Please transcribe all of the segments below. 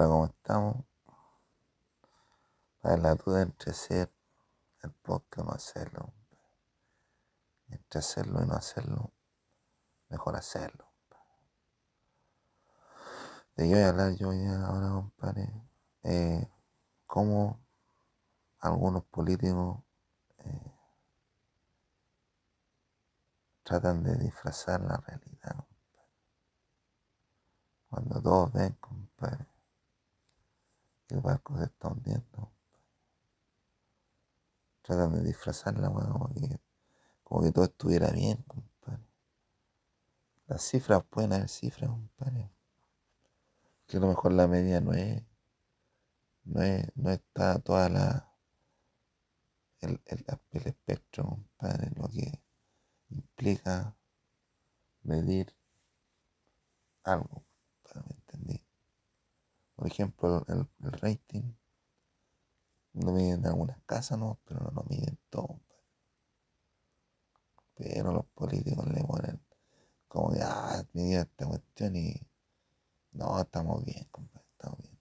Hola, ¿cómo estamos? Para la duda entre hacer el podcast no hacerlo. Entre hacerlo y no hacerlo, mejor hacerlo. De qué voy a hablar yo ya ahora, compadre. Eh, cómo algunos políticos eh, tratan de disfrazar la realidad. Cuando todos ven, compadre, el barco se está hundiendo. Tratan de disfrazarla, como que, como que todo estuviera bien, compadre. Las cifras pueden haber cifras, compadre. Que a lo mejor la media no es, no es, no está toda la el, el, el espectro, compadre, lo que implica medir algo. Por ejemplo, el, rating lo miden en algunas casas, ¿no? Pero no lo miden todo. Pero los políticos le ponen como que, ah, medir esta cuestión y no, estamos bien, compadre, estamos bien.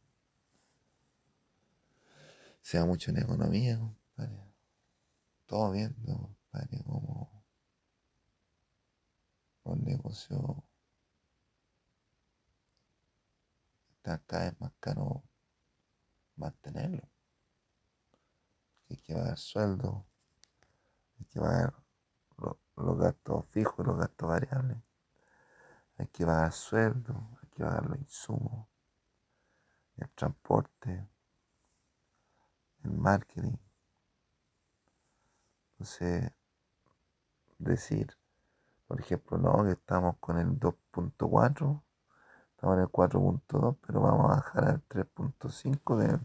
Se da mucho en economía, compadre. Todo viendo, compadre, como los negocios están cada vez más caro mantenerlo. Hay que pagar sueldo, hay que pagar los, gastos fijos los gastos variables, hay que pagar sueldo, hay que pagar los insumos, el transporte, el marketing. Entonces, decir, por ejemplo, no, que estamos con el 2.4, estamos en el 4.2, pero vamos a bajar al 3.5 de,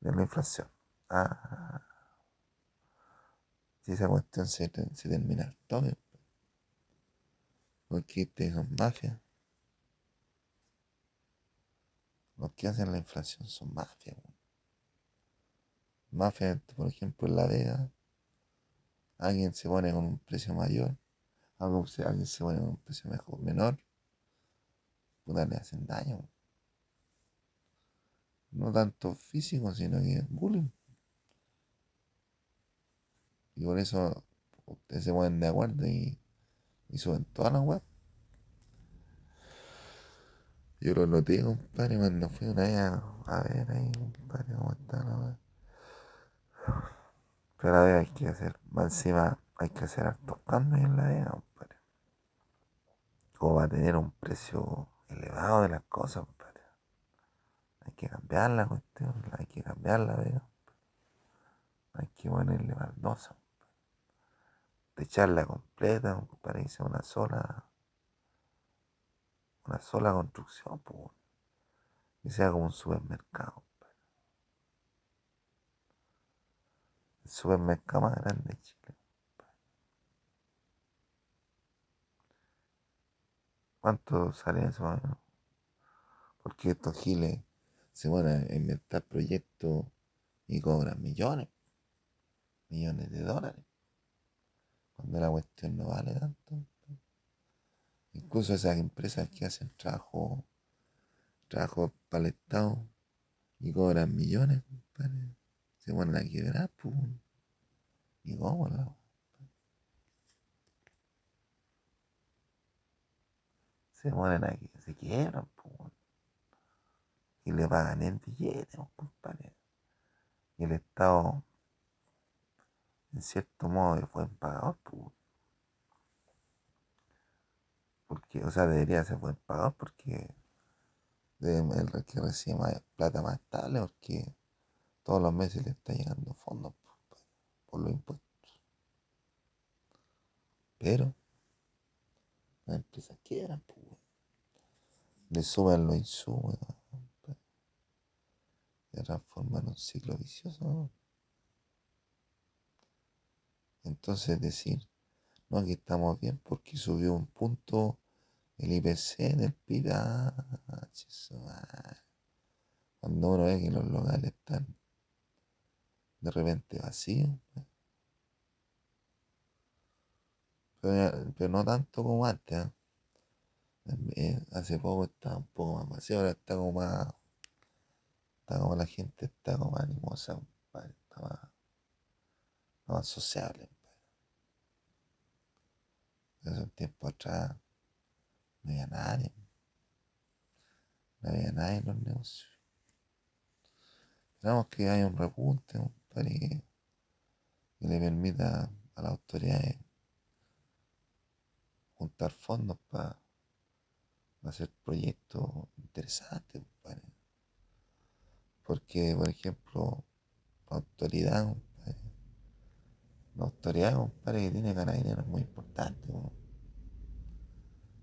de la inflación. Ah, si esa cuestión se, se termina al toque, porque ustedes son mafias. Los que hacen la inflación son mafias. Mafias, por ejemplo, en La Vega, alguien se pone con un precio mayor, alguien se pone con un precio mejor, menor, puta, le hacen daño. No tanto físico, sino que bullying. Y por eso ustedes se ponen de acuerdo y, y suben todas las web. Yo lo noté, compadre, cuando fui una vez a, a ver ahí, compadre, cómo está la web. Pero la vega hay que hacer, más encima hay que hacer hartos cambios en la vega, compadre. Como va a tener un precio de las cosas, compadre. Hay que cambiar la cuestión, hay que cambiar la vega. Hay que ponerle baldosa, techarla completa, compadre, sea una sola, una sola construcción, pues, que sea como un supermercado. El supermercado más grande de. ¿Cuánto sale eso? Porque estos giles se van a inventar proyectos y cobran millones, millones de dólares, cuando la cuestión no vale tanto. Incluso esas empresas que hacen trabajo, trabajo para el Estado y cobran millones, compadre, se ponen a quebrar, pues. ¿Y cómo la? Se ponen a que se quiebran, le pagan en billetes, pues, compadre. Y el Estado, en cierto modo, es buen pagador. Porque, o sea, debería ser buen pagador porque el que recibe más plata más estable porque todos los meses le está llegando fondos pues, por los impuestos. Pero las empresas quiebran, pues, le suben los insumos, se transforman en un ciclo vicioso. Entonces decir, no, aquí estamos bien porque subió un punto el IPC del PIB. Ah. Cuando uno ve que los locales están de repente vacíos. pues. Pero, no tanto como antes. ¿ah? Hace poco estaba un poco más vacío, ahora está como más, como la gente está como animosa, compadre. Está más, más sociable, compadre. Hace un tiempo atrás no había nadie. No había nadie en los negocios. Esperamos que haya un repunte, compadre, que, que le permita a las autoridades juntar fondos para hacer proyectos interesantes, compadre. Porque, por ejemplo, la autoridad, compadre, la autoridad, compadre, que tiene carabineros es muy importante.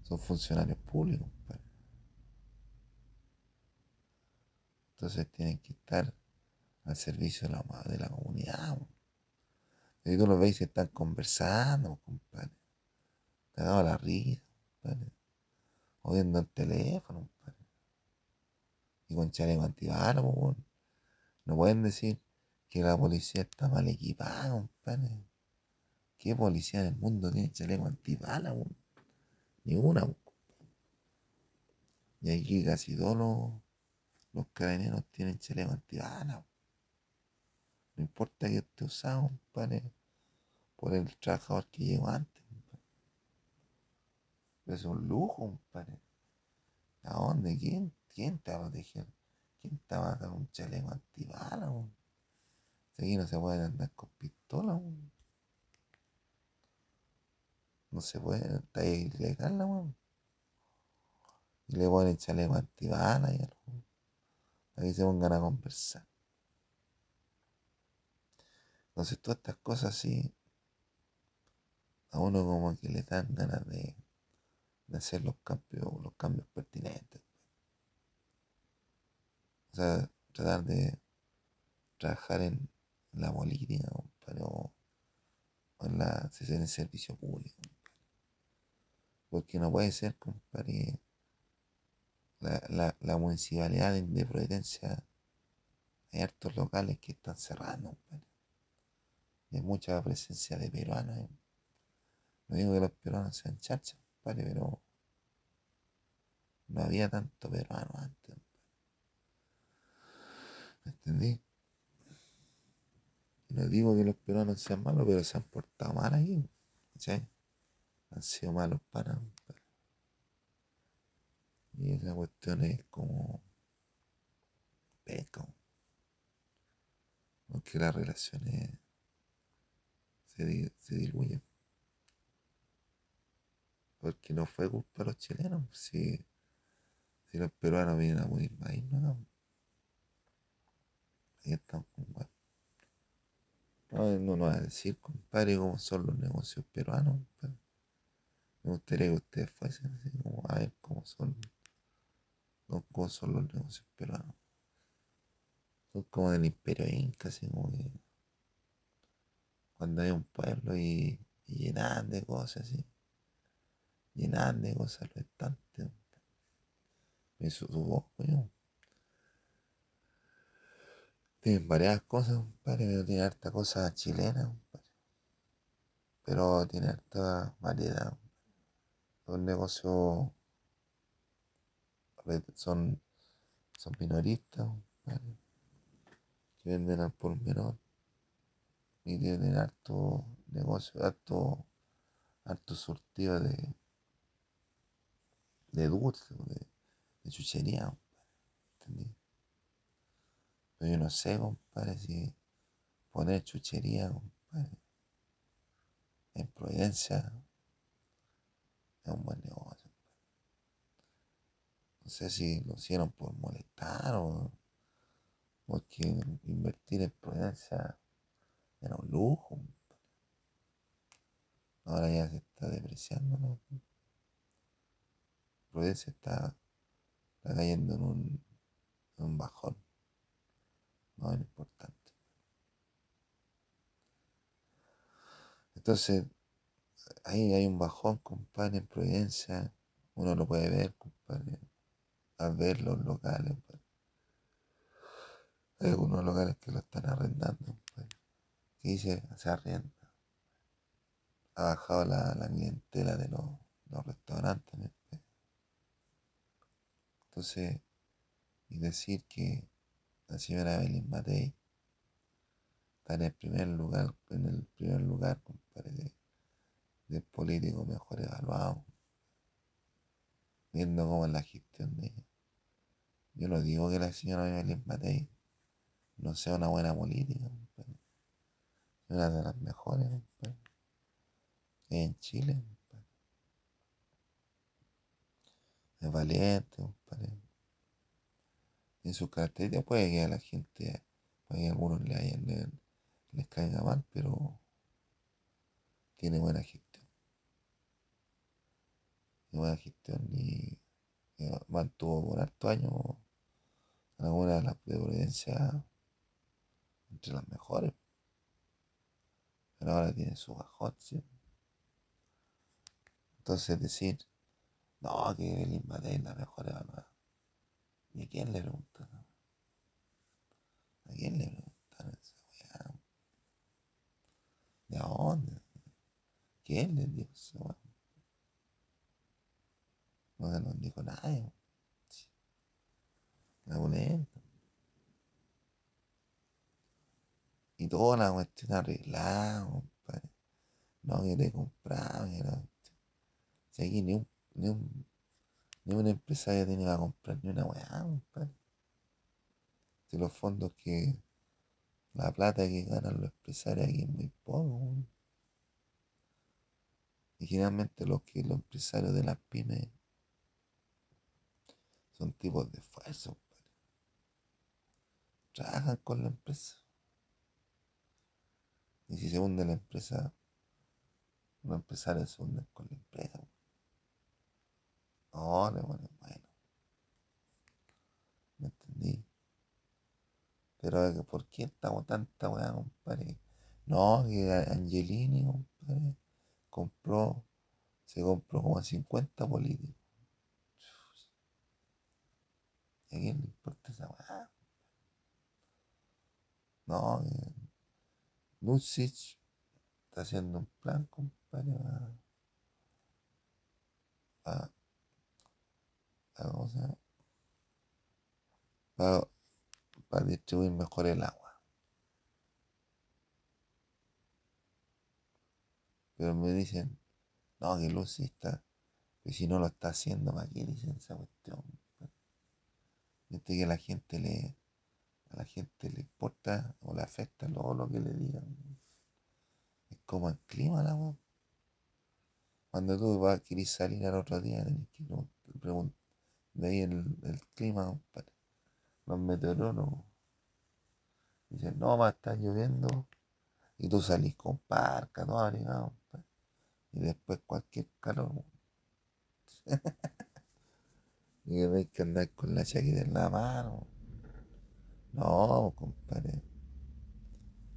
Son funcionarios públicos, compadre. Entonces tienen que estar al servicio de la, de la comunidad. weón. Y tú los ves y están conversando, compadre. Dado la risa, compadre. O viendo el teléfono, compadre. Y con chaleco antibalas, po, weón. No pueden decir que la policía está mal equipada, compadre. ¿Qué policía en el mundo tiene chaleco antibalas, weón? Ni una, weón. Y aquí casi todos los, los tienen chaleco antibalas. weón. No importa que esté usado, compadre, por el trabajador que llegó antes. compadre. Es un lujo, compadre. ¿A dónde? ¿Quién, quién te va a proteger? ¿Quién te va a dar un chaleco? Si Aquí no se puede andar con pistola, weón. No se puede, está ilegal la weón. Y le ponen chaleco antibalas y algo. Para que se pongan a conversar. Entonces todas estas cosas así, a uno como que le dan ganas de, de hacer los cambios, los cambios pertinentes. Sea, tratar de trabajar en la política, compadre, o, en, la, el servicio público. Porque no puede ser, compadre, la, la, la municipalidad de, de Providencia, hay hartos locales que están cerrando, hay mucha presencia de peruanos. No digo que los peruanos sean chachas, compadre, pero no había tanto peruano antes. ¿Me entendí? No digo que los peruanos sean malos, pero se han portado mal ahí. ¿cachai? Han sido malos para. Y esa cuestión es como. Pesca. Porque las relaciones se, se diluyen. Porque no fue culpa de los chilenos. Si, si los peruanos vienen a morir más, no, no. Ahí están con weá. No, no nos va a decir, compadre, cómo son los negocios peruanos, compadre. Me gustaría que ustedes fuesen así, como a ver cómo son, no, cómo son los negocios peruanos. Son como del imperio inca, así como que cuando hay un pueblo y, y llenan de cosas así, llenan de cosas los estantes. Me su, su voz, coño. Tienen varias cosas, compadre, pero tiene harta cosa chilena. Pero tiene harta variedad. Los negocios re- son, son minoristas, que venden al por menor y tienen harto negocio, harto, harto surtido de, de dulce, de, de chuchería, ¿entendí? Pero yo no sé, compadre, si poner chuchería, compadre, en Providencia es un buen negocio. No sé si lo hicieron por molestar o porque invertir en Providencia era un lujo. compadre. Ahora ya se está depreciando, ¿no? Providencia está, está cayendo en un, en un bajón. No es importante. Entonces, ahí hay un bajón, compadre, en Providencia. Uno lo puede ver, compadre. Al ver los locales. Hay algunos locales que lo están arrendando, compadre. Que dice, se arrienda. Ha bajado la, la clientela de los, los restaurantes. Entonces, y decir que, la señora Belín Matei está en el primer lugar, en el primer lugar, compadre, de, del político mejor evaluado. Viendo cómo es la gestión de ella. Yo no digo que la señora Belín Matei no sea una buena política, una de las mejores, compadre. En Chile. Es valiente, compadre. En sus características puede que a la gente, puede que a algunos le hayan, le- les caiga mal, pero tiene buena gestión. Tiene buena gestión y, y mantuvo por harto años alguna de las de entre las mejores. Pero ahora tiene su bajón, ¿sí? Entonces decir, no, que Belín Matei es la mejor. ¿Y a quién le preguntan? ¿A quién le preguntan esa? ¿De dónde? ¿Quién les dijo esa? No se nos dijo nadie. La boleta. Y toda la cuestión arreglada, compadre. No, que te compraba, que cuestión. Si aquí ni un, ni un, ni un empresario tiene que comprar ni una weá. Si los fondos que, la plata que ganan los empresarios aquí es muy poco, weón. Y generalmente los que los empresarios de las pymes son tipos de esfuerzo, compadre. Trabajan con la empresa. Y si se hunde la empresa, los empresarios se hunden con la empresa. No, le ponen bueno. ¿Me entendí? Pero ¿por qué estamos tanta weá, compadre? No, que Angelini, compadre, compró, se compró como a 50 políticos. ¿Y a quién le importa esa weá? No, que Lucic está haciendo un plan, compadre, para, ¿cómo se llama? Para, para distribuir mejor el agua. Pero me dicen, no, que Lucic está, que si no lo está haciendo, ¿para qué dicen esa cuestión? Viste que a la gente le, a la gente le importa o le afecta todo lo que le digan. Es como el clima, la weá. Cuando tú vas, querés salir al otro día, tenés que preguntar, de ahí el, el clima, compadre. Los meteorólogos dicen, no, va a estar lloviendo. Y tú salís con parca, todo abrigado. Y después cualquier calor. y tenés que andar con la chaqueta en la mano. No, compadre.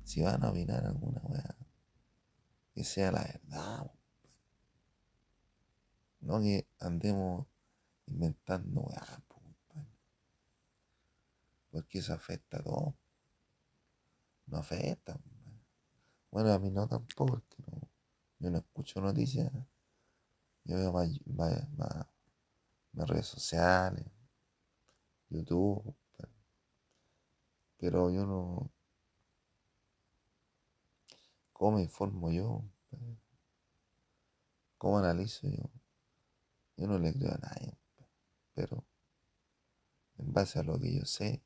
Si van a opinar alguna weá, que sea la verdad. No que andemos inventando compadre. Porque eso afecta a todo. No afecta. Bueno, a mí no tampoco, yo no escucho noticias. Yo veo más, más- más- redes sociales, YouTube. Pero yo no. ¿Cómo me informo yo? compadre? ¿Cómo analizo yo? Yo no le creo a nadie. Pero en base a lo que yo sé,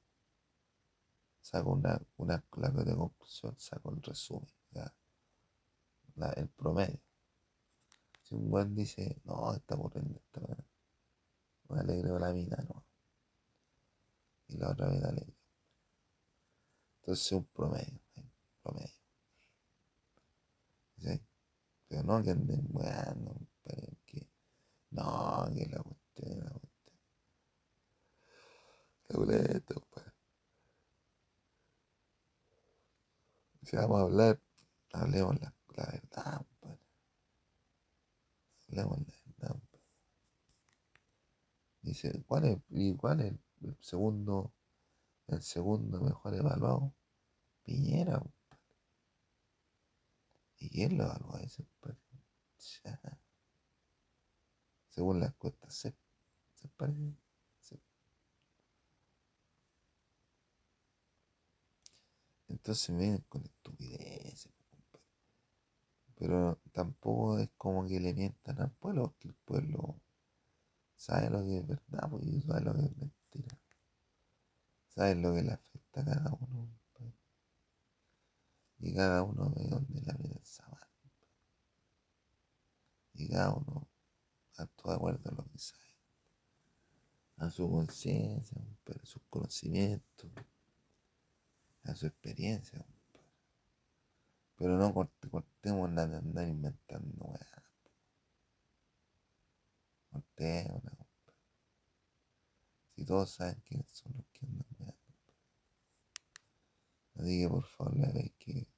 saco una, una clave de conclusión, saco el resumen, la- el promedio. Si un buen dice, no, está ocurriendo esta weá, me alegro la vida, no. Y la otra vez alegre. Entonces un promedio, ¿sí? promedio. Pero no que anden weando, compadre, que no, que la cuestión, compadre. Si vamos a hablar, hablemos la, la verdad, compadre. Hablemos la verdad, compadre. Dice, ¿cuál es, y cuál es el segundo, el segundo mejor evaluado? Piñera, compadre. ¿Y quién lo evalúa ese, compadre? Según las encuestas, se, se parece. Entonces me con estupideces. Pero tampoco es como que le mientan al pueblo, porque el pueblo sabe lo que es verdad, y sabe lo que es mentira. Sabe lo que le afecta a cada uno. Y cada uno ve dónde la vida sábado. Y cada uno actúa de acuerdo a lo que sabe. A su conciencia, a sus conocimientos, a su experiencia. Pero no corte, cortemos la de andar inventando, weá. Cortemos la. Si todos saben quiénes son los que andan weando. Así que por favor le veis que.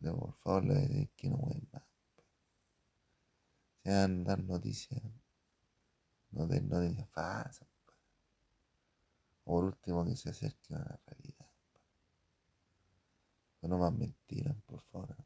le- por favor le veis que no ween más. Si van a dar noticias, no den noticias falsas. Por último que se acerquen a la realidad. no más mentiras, por favor.